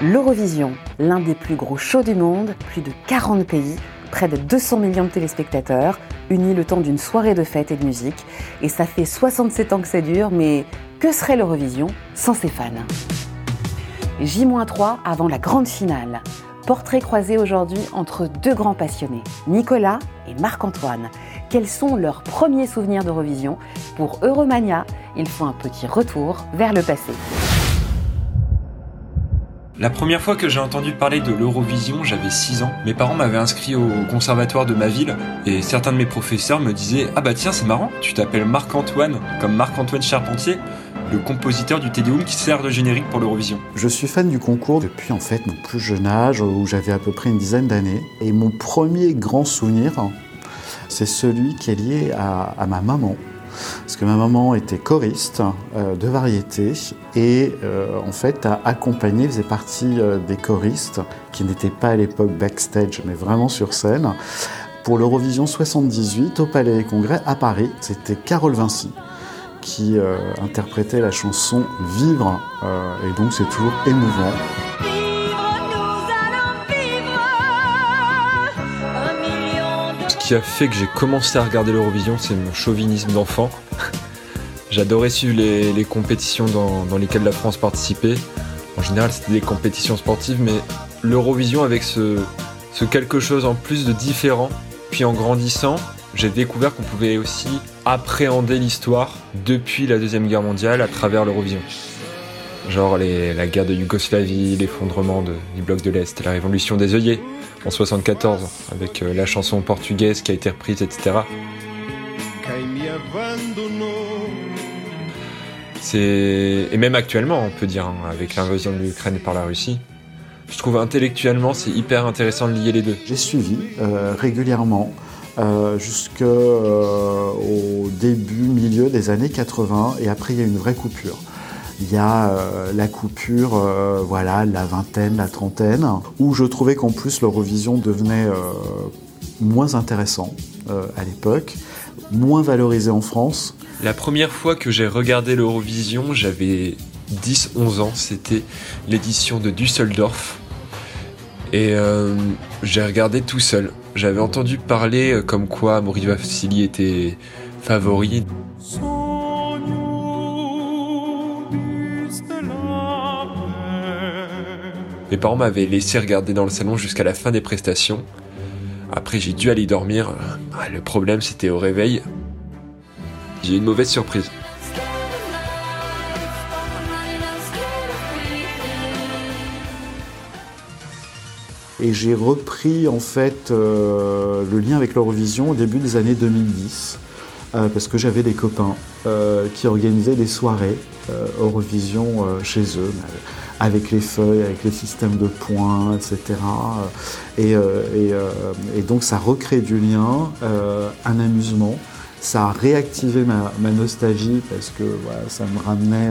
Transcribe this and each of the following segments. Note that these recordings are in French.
L'Eurovision, l'un des plus gros shows du monde, plus de 40 pays, près de 200 millions de téléspectateurs, unis le temps d'une soirée de fête et de musique. Et ça fait 67 ans que ça dure, mais que serait l'Eurovision sans ses fans? J-3 avant la grande finale. Portrait croisé aujourd'hui entre deux grands passionnés, Nicolas et Marc-Antoine. Quels sont leurs premiers souvenirs d'Eurovision? Pour Euromania, ils font un petit retour vers le passé. La première fois que j'ai entendu parler de l'Eurovision, j'avais 6 ans. Mes parents m'avaient inscrit au conservatoire de ma ville et certains de mes professeurs me disaient Ah bah tiens, c'est marrant, tu t'appelles Marc-Antoine, comme Marc-Antoine Charpentier, le compositeur du Tédéum qui sert de générique pour l'Eurovision. Je suis fan du concours depuis en fait mon plus jeune âge, où j'avais à peu près une dizaine d'années. Et mon premier grand souvenir, c'est celui qui est lié à, à ma maman parce que ma maman était choriste euh, de variété et euh, en fait a accompagné, faisait partie euh, des choristes qui n'étaient pas à l'époque backstage mais vraiment sur scène pour l'Eurovision 78 au Palais des Congrès à Paris. C'était Carole Vinci qui interprétait la chanson Vivre et donc c'est toujours émouvant. Qui a fait que j'ai commencé à regarder l'Eurovision, c'est mon chauvinisme d'enfant. J'adorais suivre les, compétitions dans, lesquelles la France participait. En général, c'était des compétitions sportives, mais l'Eurovision avec ce, ce quelque chose en plus de différent. Puis en grandissant, j'ai découvert qu'on pouvait aussi appréhender l'histoire depuis la Deuxième Guerre mondiale à travers l'Eurovision. Genre la guerre de Yougoslavie, l'effondrement du bloc de l'Est, la révolution des œillets en 74 avec euh, la chanson portugaise qui a été reprise, etc. C'est et même actuellement, on peut dire, hein, avec l'invasion de l'Ukraine par la Russie, je trouve intellectuellement c'est hyper intéressant de lier les deux. J'ai suivi euh, régulièrement euh, jusqu'au euh, début, milieu des années 80, et après il y a une vraie coupure. Il y a euh, la coupure, euh, voilà, la vingtaine, la trentaine, où je trouvais qu'en plus l'Eurovision devenait euh, moins intéressant à l'époque, moins valorisé en France. La première fois que j'ai regardé l'Eurovision, j'avais 10-11 ans, c'était l'édition de Düsseldorf. Et j'ai regardé tout seul. J'avais entendu parler comme quoi Maurice Vassili était favori. Mes parents m'avaient laissé regarder dans le salon jusqu'à la fin des prestations. Après, j'ai dû aller dormir. Ah, le problème, c'était au réveil. J'ai eu une mauvaise surprise. Et j'ai repris en fait euh, le lien avec l'Eurovision au début des années 2010. Euh, parce que j'avais des copains euh, qui organisaient des soirées Eurovision chez eux avec les feuilles, avec les systèmes de points, etc. Et, euh, euh, donc ça recrée du lien, euh, un amusement. Ça a réactivé ma, nostalgie parce que ça me ramenait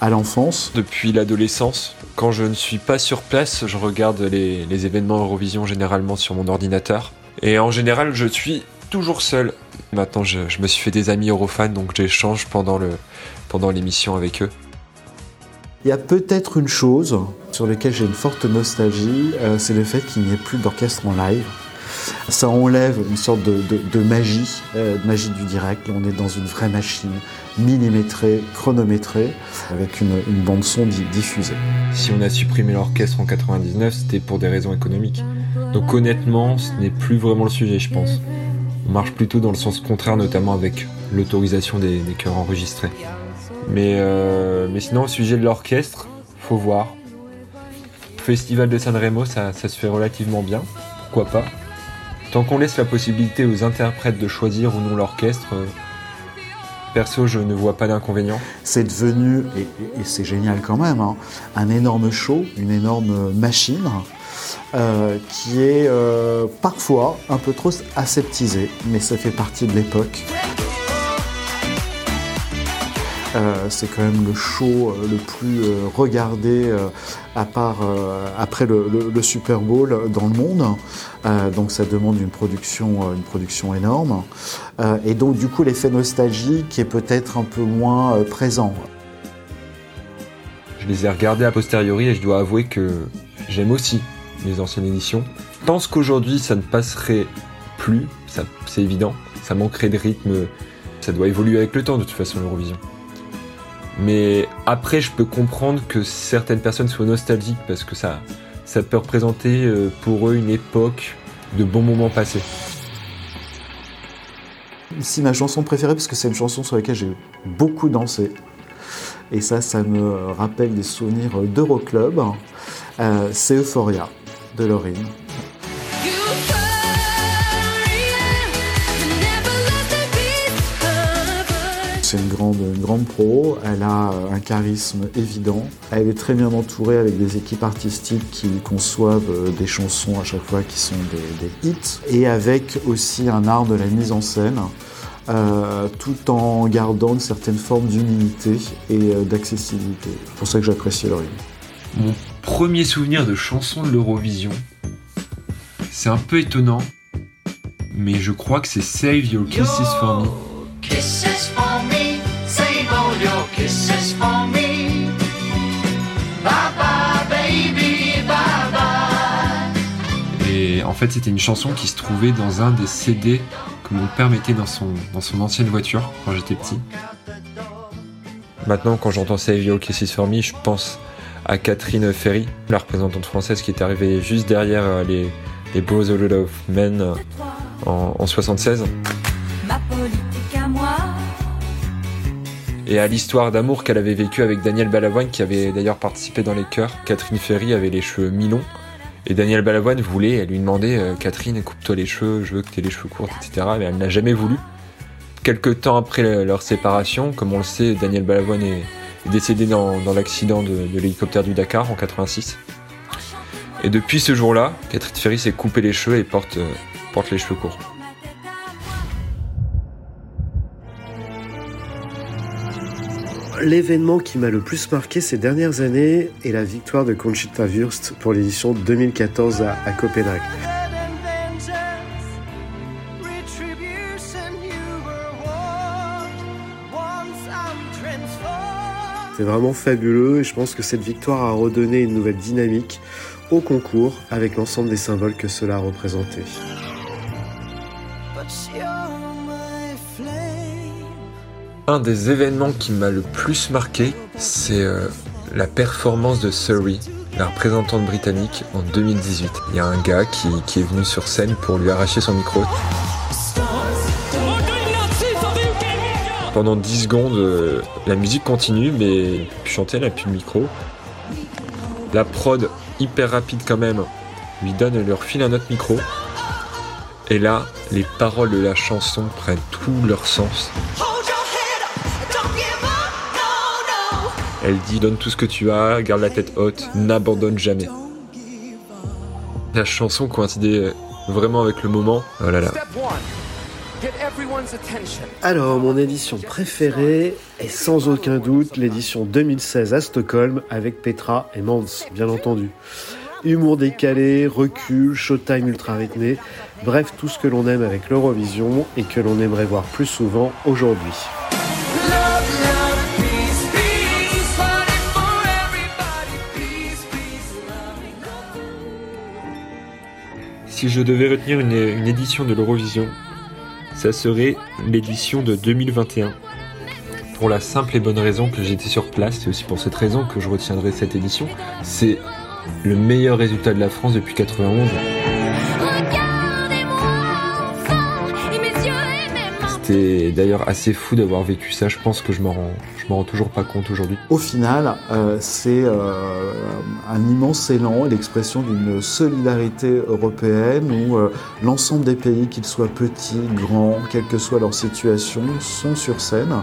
à l'enfance. Depuis l'adolescence, quand je ne suis pas sur place, je regarde les événements Eurovision généralement sur mon ordinateur. Et en général, je suis toujours seul. Maintenant, je, je me suis fait des amis Eurofans, donc j'échange pendant l'émission pendant avec eux. Il y a peut-être une chose sur laquelle j'ai une forte nostalgie, euh, c'est le fait qu'il n'y ait plus d'orchestre en live. Ça enlève une sorte de, magie, euh, de magie du direct. on est dans une vraie machine, millimétrée, chronométrée, avec une, bande son diffusée. Si on a supprimé l'orchestre en 99, c'était pour des raisons économiques. Donc honnêtement, ce n'est plus vraiment le sujet, je pense. Marche plutôt dans le sens contraire, notamment avec l'autorisation des, chœurs enregistrés. Mais, euh, mais sinon, au sujet de l'orchestre, faut voir. Festival de San Remo, ça, ça se fait relativement bien. Pourquoi pas? Tant qu'on laisse la possibilité aux interprètes de choisir ou non l'orchestre, euh, perso, je ne vois pas d'inconvénient. C'est devenu, et, c'est génial quand même, hein, un énorme show, une énorme machine. Euh, qui est parfois un peu trop aseptisé, mais ça fait partie de l'époque. Euh, c'est quand même le show euh, le plus euh, regardé à part après le, Super Bowl dans le monde. donc ça demande une production, une production énorme. et donc du coup l'effet nostalgique est peut-être un peu moins présent. Je les ai regardés a posteriori et je dois avouer que j'aime aussi les anciennes éditions. Je pense qu'aujourd'hui ça ne passerait plus, c'est évident. Ça manquerait de rythme. Ça doit évoluer avec le temps de toute façon l'Eurovision. Mais après, je peux comprendre que certaines personnes soient nostalgiques parce que ça, ça peut représenter euh, pour eux une époque de bons moments passés. Ici, ma chanson préférée, parce que c'est une chanson sur laquelle j'ai beaucoup dansé. Et ça, ça me rappelle des souvenirs d'Euroclub. Euh, c'est Euphoria de Laurine. c'est une grande, grande pro, elle a un charisme évident, elle est très bien entourée avec des équipes artistiques qui conçoivent euh, des chansons à chaque fois qui sont des, hits, et avec aussi un art de la mise en scène. Euh, tout en gardant une certaine forme d'humilité et euh, d'accessibilité. C'est pour ça que j'apprécie Laurie. Mon premier souvenir de chanson de l'Eurovision, c'est un peu étonnant, mais je crois que c'est Save Your Kisses for Me. Et en fait, c'était une chanson qui se trouvait dans un des CD que mon père mettait dans son, dans son ancienne voiture quand j'étais petit. Maintenant, quand j'entends Save Your Kisses for Me, je pense à Catherine Ferry, la représentante française qui est arrivée juste derrière euh, les, les Bros of Men euh, en, en 76. et à l'histoire d'amour qu'elle avait vécue avec Daniel Balavoine, qui avait d'ailleurs participé dans les chœurs. Catherine Ferry avait les cheveux mi-longs, et Daniel Balavoine voulait, elle lui demandait euh, Catherine, coupe-toi les cheveux, je veux que tu aies les cheveux courts, etc. Mais elle n'a jamais voulu. Quelques temps après leur séparation, comme on le sait, Daniel Balavoine est décédé dans, l'accident de, l'hélicoptère du Dakar en 86. Et depuis ce jour-là, Catherine Ferry s'est coupé les cheveux et porte, euh, porte les cheveux courts. L'événement qui m'a le plus marqué ces dernières années est la victoire de Conchita Wurst pour l'édition 2014 à, Copenhague. C'est vraiment fabuleux et je pense que cette victoire a redonné une nouvelle dynamique au concours avec l'ensemble des symboles que cela a représenté. Un des événements qui m'a le plus marqué, c'est euh, la performance de Surrey, la représentante britannique, en 2018. Il y a un gars qui, est venu sur scène pour lui arracher son micro. Pendant 10 secondes, euh, la musique continue, mais chanter, elle n'a plus le micro. La prod, hyper rapide quand même, lui donne, leur file un autre micro. Et là, les paroles de la chanson prennent tout leur sens. Elle dit donne tout ce que tu as, garde la tête haute, n'abandonne jamais. La chanson coïncidait vraiment avec le moment. Oh là là. Alors, mon édition préférée est sans aucun doute l'édition 2016 à Stockholm avec Petra et Mans, bien entendu. Humour décalé, recul, showtime ultra rythmé, bref, tout ce que l'on aime avec l'Eurovision et que l'on aimerait voir plus souvent aujourd'hui. si je devais retenir une, édition de l'Eurovision, ça serait l'édition de 2021. Pour la simple et bonne raison que j'étais sur place, c'est aussi pour cette raison que je retiendrai cette édition. C'est le meilleur résultat de la France depuis 91. C'est d'ailleurs assez fou d'avoir vécu ça. Je pense que je m'en rends, m'en rends toujours pas compte aujourd'hui. Au final, euh, c'est euh, un immense élan et l'expression d'une solidarité européenne où euh, l'ensemble des pays, qu'ils soient petits, grands, quelle que soit leur situation, sont sur scène.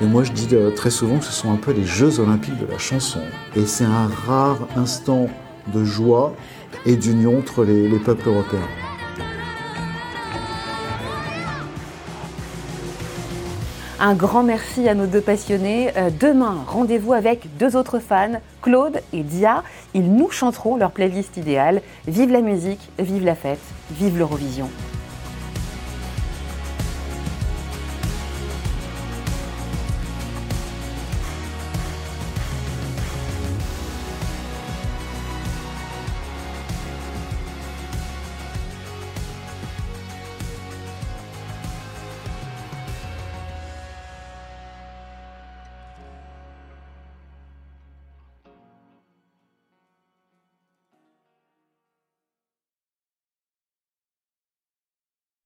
Et moi, je dis très souvent que ce sont un peu les Jeux olympiques de la chanson. Et c'est un rare instant de joie et d'union entre les peuples européens. Un grand merci à nos deux passionnés. Euh, demain, rendez-vous avec deux autres fans, Claude et Dia. Ils nous chanteront leur playlist idéale. Vive la musique, vive la fête, vive l'Eurovision.